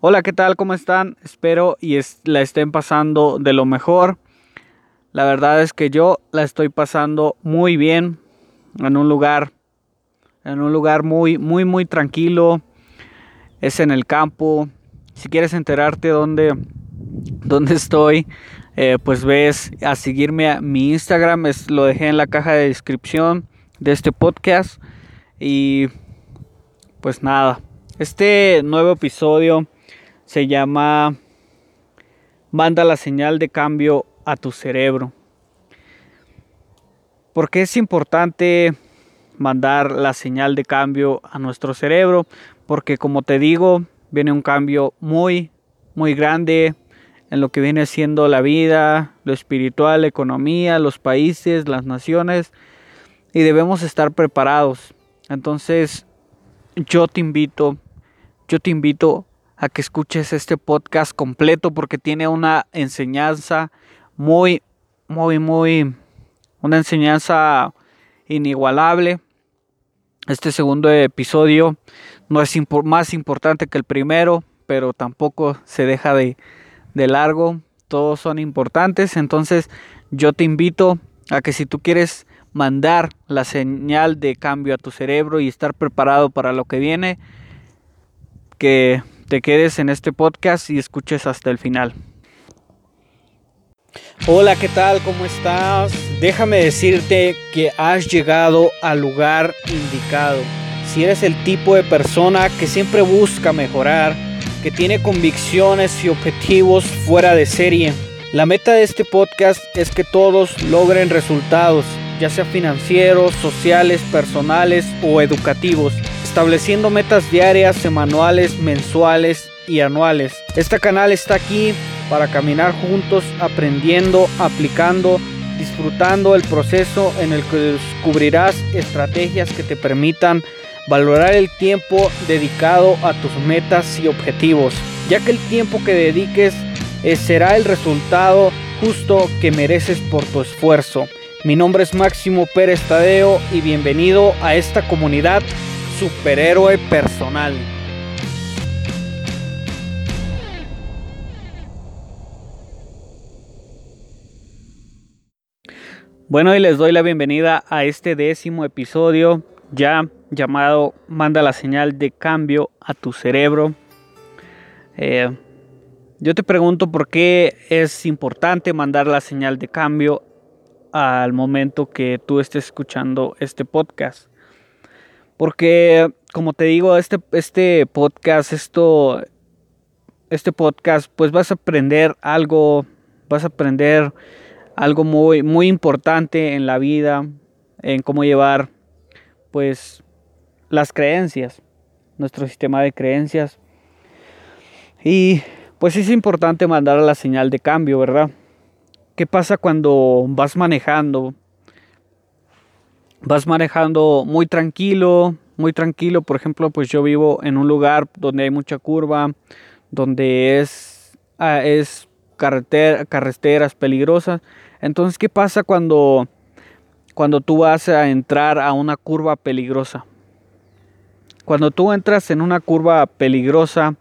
Hola, ¿qué tal? ¿Cómo están? Espero y la estén pasando de lo mejor. La verdad es que yo la estoy pasando muy bien en un lugar en un lugar muy muy muy tranquilo. Es en el campo. Si quieres enterarte dónde dónde estoy, eh, pues ves a seguirme a mi Instagram, lo dejé en la caja de descripción de este podcast y pues nada, este nuevo episodio se llama Manda la señal de cambio a tu cerebro. porque es importante mandar la señal de cambio a nuestro cerebro? Porque como te digo, viene un cambio muy, muy grande en lo que viene siendo la vida, lo espiritual, la economía, los países, las naciones. Y debemos estar preparados. Entonces, yo te invito, yo te invito a que escuches este podcast completo porque tiene una enseñanza muy, muy, muy, una enseñanza inigualable. Este segundo episodio no es más importante que el primero, pero tampoco se deja de, de largo. Todos son importantes, entonces yo te invito a que si tú quieres mandar la señal de cambio a tu cerebro y estar preparado para lo que viene, que te quedes en este podcast y escuches hasta el final. Hola, ¿qué tal? ¿Cómo estás? Déjame decirte que has llegado al lugar indicado. Si eres el tipo de persona que siempre busca mejorar, que tiene convicciones y objetivos fuera de serie, la meta de este podcast es que todos logren resultados, ya sea financieros, sociales, personales o educativos estableciendo metas diarias, semanales, mensuales y anuales. Este canal está aquí para caminar juntos, aprendiendo, aplicando, disfrutando el proceso en el que descubrirás estrategias que te permitan valorar el tiempo dedicado a tus metas y objetivos, ya que el tiempo que dediques eh, será el resultado justo que mereces por tu esfuerzo. Mi nombre es Máximo Pérez Tadeo y bienvenido a esta comunidad superhéroe personal. Bueno, y les doy la bienvenida a este décimo episodio ya llamado Manda la señal de cambio a tu cerebro. Eh, yo te pregunto por qué es importante mandar la señal de cambio al momento que tú estés escuchando este podcast. Porque, como te digo, este, este podcast, esto, este podcast, pues vas a aprender algo, vas a aprender algo muy, muy importante en la vida, en cómo llevar, pues, las creencias, nuestro sistema de creencias. Y pues es importante mandar la señal de cambio, ¿verdad? ¿Qué pasa cuando vas manejando? Vas manejando muy tranquilo, muy tranquilo. Por ejemplo, pues yo vivo en un lugar donde hay mucha curva, donde es, ah, es carretera, carreteras peligrosas. Entonces, ¿qué pasa cuando, cuando tú vas a entrar a una curva peligrosa? Cuando tú entras en una curva peligrosa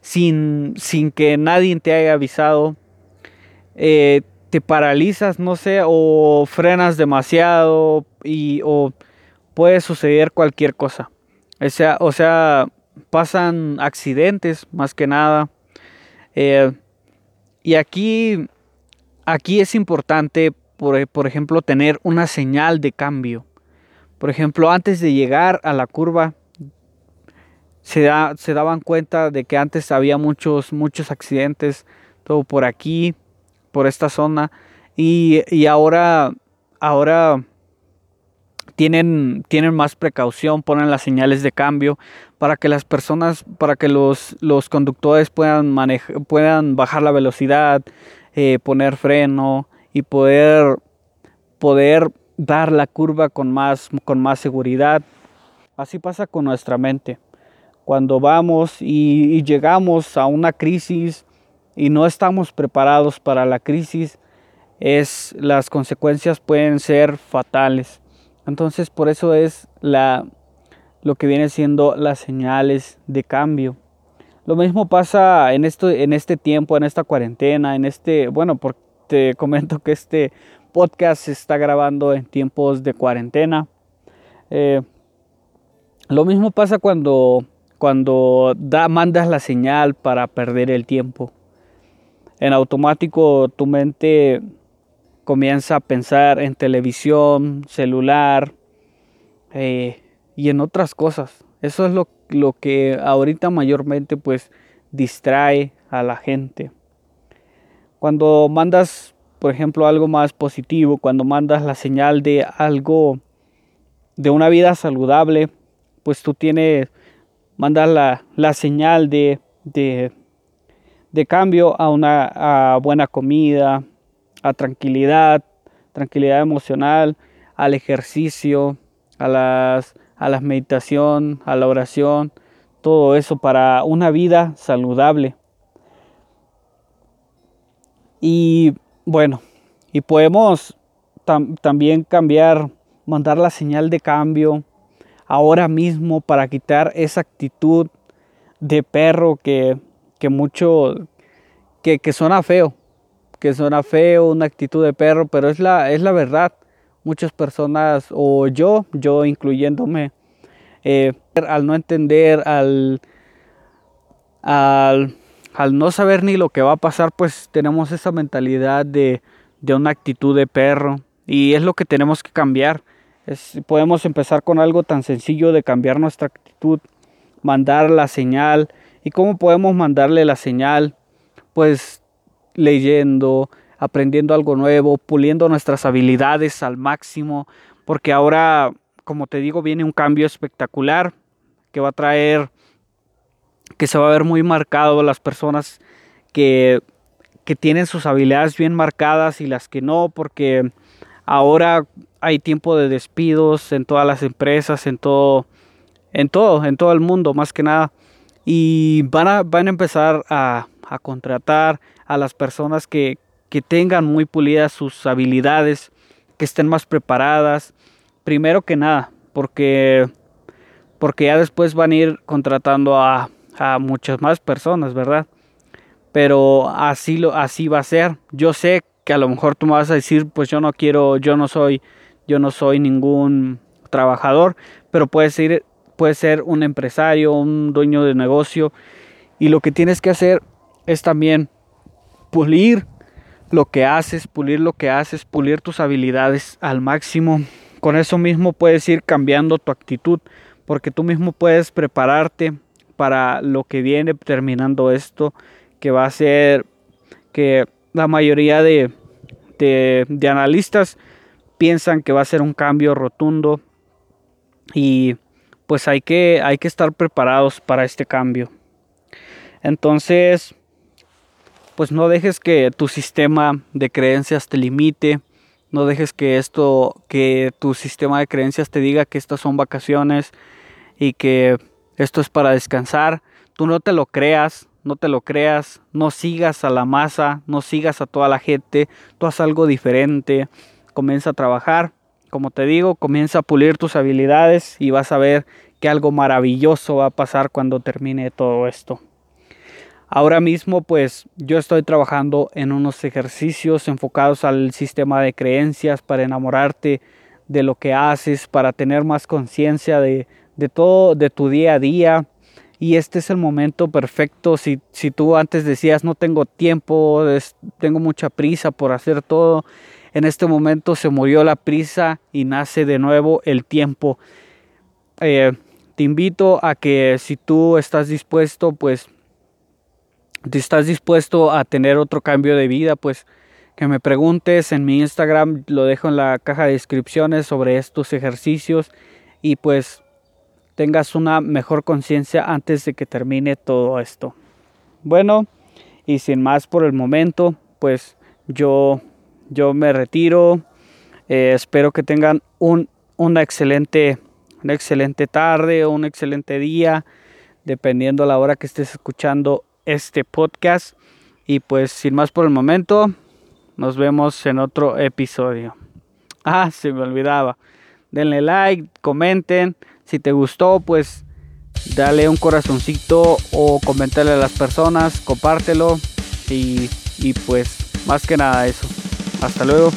sin, sin que nadie te haya avisado, eh, te paralizas, no sé, o frenas demasiado y o puede suceder cualquier cosa. O sea, o pasan accidentes más que nada. Eh, y aquí, aquí es importante, por, por ejemplo, tener una señal de cambio. Por ejemplo, antes de llegar a la curva, se, se daban cuenta de que antes había muchos, muchos accidentes, todo por aquí, por esta zona y, ahora, ahora tienen, tienen más precaución, ponen las señales de cambio para que las personas, para que los, los conductores puedan, puedan bajar la velocidad, eh, poner freno y poder, poder dar la curva con más, con más seguridad. Así pasa con nuestra mente. Cuando vamos y llegamos a una crisis, y no estamos preparados para la crisis, es, las consecuencias pueden ser fatales. Entonces por eso es la, lo que viene siendo las señales de cambio. Lo mismo pasa en, esto, en este tiempo, en esta cuarentena, en este, bueno, porque te comento que este podcast se está grabando en tiempos de cuarentena. Eh, lo mismo pasa cuando, cuando da, mandas la señal para perder el tiempo. En automático tu mente comienza a pensar en televisión, celular eh, y en otras cosas. Eso es lo, lo que ahorita mayormente pues distrae a la gente. Cuando mandas, por ejemplo, algo más positivo, cuando mandas la señal de algo, de una vida saludable, pues tú tienes, mandas la, la señal de, de, de, cambio a una buena comida, a tranquilidad, tranquilidad emocional, al ejercicio, a las a la meditación, a la oración, todo eso para una vida saludable. Y bueno, y podemos también cambiar, mandar la señal de cambio ahora mismo para quitar esa actitud de perro que, que mucho, que, que suena feo, que suena feo, una actitud de perro, pero es la, es la verdad muchas personas, o yo, yo incluyéndome, eh, al no entender, al, al, no saber ni lo que va a pasar, pues tenemos esa mentalidad de, de una actitud de perro. Y es lo que tenemos que cambiar. Es, podemos empezar con algo tan sencillo de cambiar nuestra actitud, mandar la señal. ¿Y cómo podemos mandarle la señal? Pues leyendo, aprendiendo algo nuevo, puliendo nuestras habilidades al máximo, porque ahora, como te digo, viene un cambio espectacular que va a traer, que se va a ver muy marcado las personas que, que tienen sus habilidades bien marcadas y las que no, porque ahora hay tiempo de despidos en todas las empresas, en todo, en todo, en todo el mundo, más que nada. Y van a, van a empezar a, a contratar a las personas que, que tengan muy pulidas sus habilidades, que estén más preparadas, primero que nada, porque, porque ya después van a ir contratando a, a muchas más personas, ¿verdad? Pero así, lo, así va a ser. Yo sé que a lo mejor tú me vas a decir, pues yo no quiero, yo no soy, yo no soy ningún trabajador, pero puede ser, puede ser un empresario, un dueño de negocio, y lo que tienes que hacer es también pulir lo que haces, pulir lo que haces, pulir tus habilidades al máximo. Con eso mismo puedes ir cambiando tu actitud, porque tú mismo puedes prepararte para lo que viene terminando esto, que va a ser que la mayoría de, de, analistas piensan que va a ser un cambio rotundo y pues hay que, hay que estar preparados para este cambio. Entonces, pues no dejes que tu sistema de creencias te limite, no dejes que esto, que tu sistema de creencias te diga que estas son vacaciones y que esto es para descansar. Tú no te lo creas, no te lo creas, no sigas a la masa, no sigas a toda la gente, tú haz algo diferente, comienza a trabajar, como te digo, comienza a pulir tus habilidades y vas a ver que algo maravilloso va a pasar cuando termine todo esto. Ahora mismo pues yo estoy trabajando en unos ejercicios enfocados al sistema de creencias para enamorarte de lo que haces, para tener más conciencia de, todo, de tu día a día. Y este es el momento perfecto. Si, si tú antes decías no tengo tiempo, tengo mucha prisa por hacer todo, en este momento se murió la prisa y nace de nuevo el tiempo. Eh, te invito a que si tú estás dispuesto, pues si estás dispuesto a tener otro cambio de vida, pues que me preguntes en mi Instagram, lo dejo en la caja de descripciones sobre estos ejercicios y pues tengas una mejor conciencia antes de que termine todo esto. Bueno, y sin más por el momento, pues yo, yo me retiro. Eh, espero que tengan un, una, excelente, una excelente tarde o un excelente día, dependiendo la hora que estés escuchando este podcast. Y pues sin más por el momento, nos vemos en otro episodio. Ah, se me olvidaba. Denle like, comenten. Si te gustó, pues dale un corazoncito o comentarle a las personas, compártelo y, y pues más que nada eso. Hasta luego.